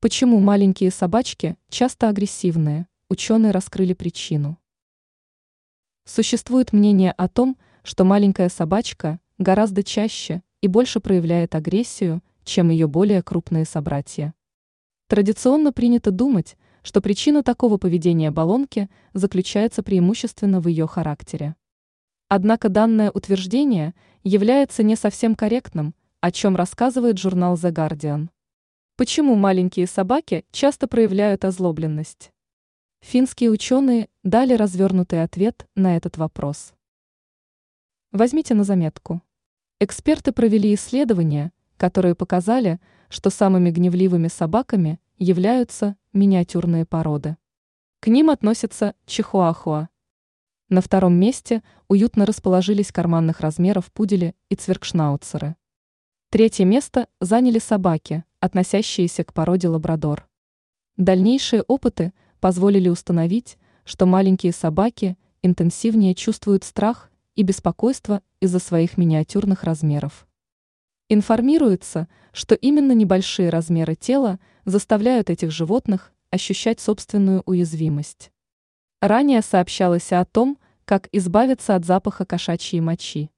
Почему маленькие собачки часто агрессивные? Ученые раскрыли причину. Существует мнение о том, что маленькая собачка гораздо чаще и больше проявляет агрессию, чем ее более крупные собратья. Традиционно принято думать, что причина такого поведения баллонки заключается преимущественно в ее характере. Однако данное утверждение является не совсем корректным, о чем рассказывает журнал The Guardian. Почему маленькие собаки часто проявляют озлобленность? Финские ученые дали развернутый ответ на этот вопрос. Возьмите на заметку. Эксперты провели исследования, которые показали, что самыми гневливыми собаками являются миниатюрные породы. К ним относятся чихуахуа. На втором месте уютно расположились карманных размеров пудели и цверкшнауцеры. Третье место заняли собаки, относящиеся к породе лабрадор. Дальнейшие опыты позволили установить, что маленькие собаки интенсивнее чувствуют страх и беспокойство из-за своих миниатюрных размеров. Информируется, что именно небольшие размеры тела заставляют этих животных ощущать собственную уязвимость. Ранее сообщалось о том, как избавиться от запаха кошачьей мочи.